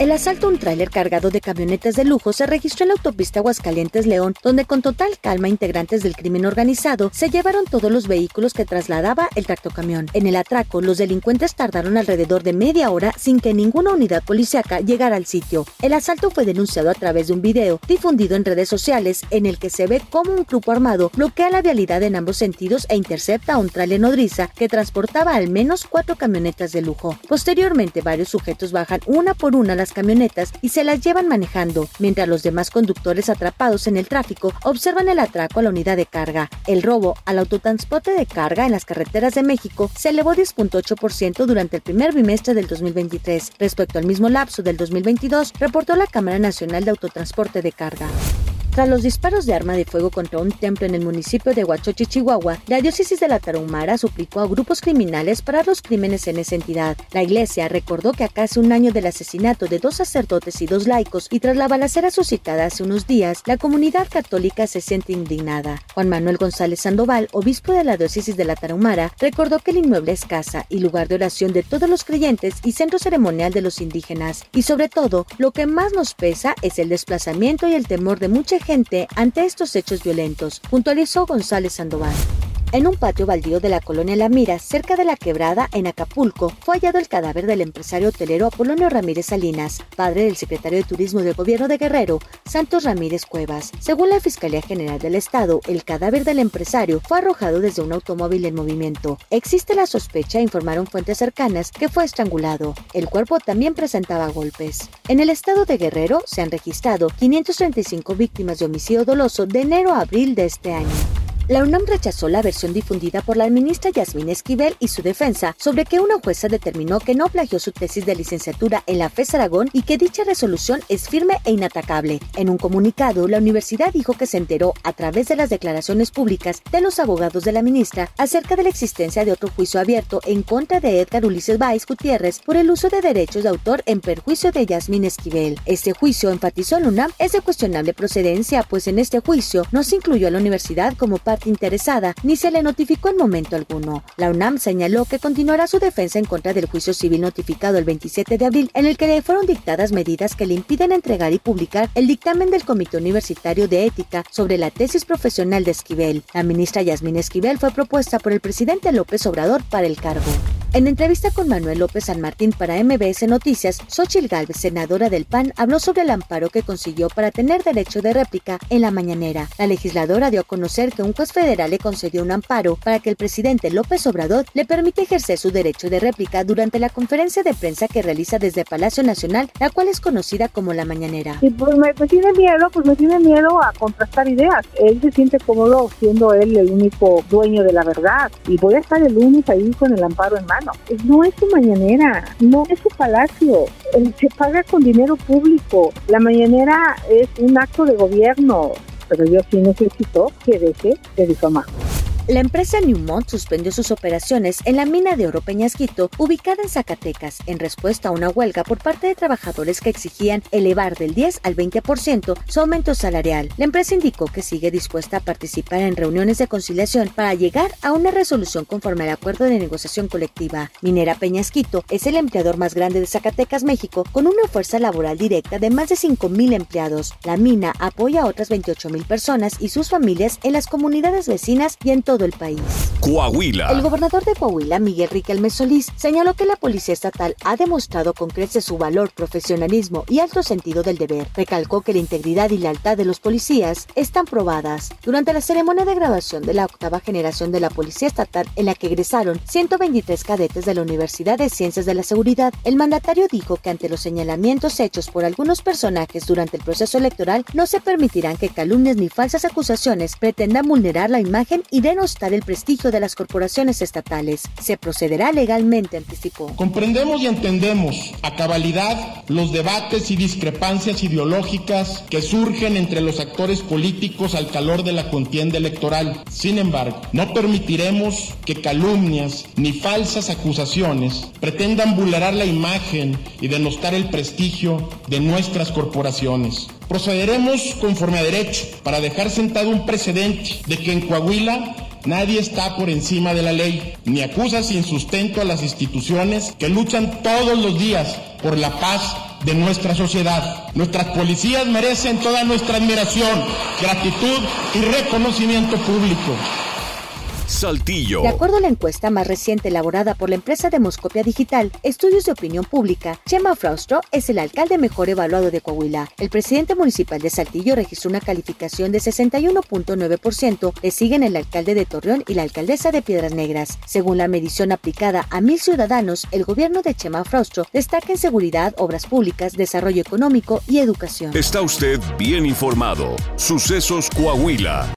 El asalto a un tráiler cargado de camionetas de lujo se registró en la autopista Aguascalientes-León, donde con total calma integrantes del crimen organizado se llevaron todos los vehículos que trasladaba el tractocamión. En el atraco, los delincuentes tardaron alrededor de media hora sin que ninguna unidad policíaca llegara al sitio. El asalto fue denunciado a través de un video difundido en redes sociales en el que se ve cómo un grupo armado bloquea la vialidad en ambos sentidos e intercepta a un tráiler nodriza que transportaba al menos cuatro camionetas de lujo. Posteriormente, varios sujetos bajan una por una las camionetas y se las llevan manejando, mientras los demás conductores atrapados en el tráfico observan el atraco a la unidad de carga. El robo al autotransporte de carga en las carreteras de México se elevó 10.8% durante el primer bimestre del 2023 respecto al mismo lapso del 2022, reportó la Cámara Nacional de Autotransporte de Carga. Tras los disparos de arma de fuego contra un templo en el municipio de Huachochi, Chihuahua, la diócesis de la Tarahumara suplicó a grupos criminales parar los crímenes en esa entidad. La iglesia recordó que a casi un año del asesinato de dos sacerdotes y dos laicos y tras la balacera suscitada hace unos días, la comunidad católica se siente indignada. Juan Manuel González Sandoval, obispo de la diócesis de la Tarahumara, recordó que el inmueble es casa y lugar de oración de todos los creyentes y centro ceremonial de los indígenas. Y sobre todo, lo que más nos pesa es el desplazamiento y el temor de mucha gente ante estos hechos violentos, puntualizó González Sandoval. En un patio baldío de la colonia La Mira, cerca de la quebrada en Acapulco, fue hallado el cadáver del empresario hotelero Apolonio Ramírez Salinas, padre del secretario de Turismo del gobierno de Guerrero, Santos Ramírez Cuevas. Según la Fiscalía General del Estado, el cadáver del empresario fue arrojado desde un automóvil en movimiento. Existe la sospecha, informaron fuentes cercanas, que fue estrangulado. El cuerpo también presentaba golpes. En el estado de Guerrero se han registrado 535 víctimas de homicidio doloso de enero a abril de este año. La UNAM rechazó la versión difundida por la ministra Yasmín Esquivel y su defensa sobre que una jueza determinó que no plagió su tesis de licenciatura en la FES Aragón y que dicha resolución es firme e inatacable. En un comunicado, la universidad dijo que se enteró a través de las declaraciones públicas de los abogados de la ministra acerca de la existencia de otro juicio abierto en contra de Edgar Ulises Báez Gutiérrez por el uso de derechos de autor en perjuicio de Yasmín Esquivel. Este juicio, enfatizó la UNAM, es de cuestionable procedencia, pues en este juicio no se incluyó a la universidad como parte interesada, ni se le notificó en momento alguno. La UNAM señaló que continuará su defensa en contra del juicio civil notificado el 27 de abril, en el que le fueron dictadas medidas que le impiden entregar y publicar el dictamen del Comité Universitario de Ética sobre la tesis profesional de Esquivel. La ministra Yasmín Esquivel fue propuesta por el presidente López Obrador para el cargo. En entrevista con Manuel López San Martín para MBS Noticias, Xochil Gálvez, senadora del PAN, habló sobre el amparo que consiguió para tener derecho de réplica en la mañanera. La legisladora dio a conocer que un juez federal le concedió un amparo para que el presidente López Obrador le permita ejercer su derecho de réplica durante la conferencia de prensa que realiza desde Palacio Nacional, la cual es conocida como la mañanera. Y pues me, tiene miedo, pues me tiene miedo a contrastar ideas. Él se siente cómodo siendo él el único dueño de la verdad y voy a estar el lunes ahí con el amparo en mano. No es su mañanera, no es su palacio. Se paga con dinero público. La mañanera es un acto de gobierno, pero yo sí necesito que deje de difamar. La empresa Newmont suspendió sus operaciones en la mina de oro Peñasquito, ubicada en Zacatecas, en respuesta a una huelga por parte de trabajadores que exigían elevar del 10 al 20% su aumento salarial. La empresa indicó que sigue dispuesta a participar en reuniones de conciliación para llegar a una resolución conforme al acuerdo de negociación colectiva. Minera Peñasquito es el empleador más grande de Zacatecas, México, con una fuerza laboral directa de más de 5.000 empleados. La mina apoya a otras 28.000 personas y sus familias en las comunidades vecinas y en todo el país. Coahuila. El gobernador de Coahuila, Miguel Riquelme Solís, señaló que la Policía Estatal ha demostrado con creces su valor, profesionalismo y alto sentido del deber. Recalcó que la integridad y lealtad de los policías están probadas. Durante la ceremonia de graduación de la octava generación de la Policía Estatal, en la que egresaron 123 cadetes de la Universidad de Ciencias de la Seguridad, el mandatario dijo que ante los señalamientos hechos por algunos personajes durante el proceso electoral, no se permitirán que calumnias ni falsas acusaciones pretendan vulnerar la imagen y denostar el prestigio de las corporaciones estatales. Se procederá legalmente, anticipó. Comprendemos y entendemos a cabalidad los debates y discrepancias ideológicas que surgen entre los actores políticos al calor de la contienda electoral. Sin embargo, no permitiremos que calumnias ni falsas acusaciones pretendan vulnerar la imagen y denostar el prestigio de nuestras corporaciones. Procederemos conforme a derecho para dejar sentado un precedente de que en Coahuila Nadie está por encima de la ley, ni acusa sin sustento a las instituciones que luchan todos los días por la paz de nuestra sociedad. Nuestras policías merecen toda nuestra admiración, gratitud y reconocimiento público. Saltillo. De acuerdo a la encuesta más reciente elaborada por la empresa Demoscopia Digital, Estudios de Opinión Pública, Chema Fraustro es el alcalde mejor evaluado de Coahuila. El presidente municipal de Saltillo registró una calificación de 61.9%, le siguen el alcalde de Torreón y la alcaldesa de Piedras Negras. Según la medición aplicada a mil ciudadanos, el gobierno de Chema Fraustro destaca en seguridad, obras públicas, desarrollo económico y educación. Está usted bien informado. Sucesos Coahuila.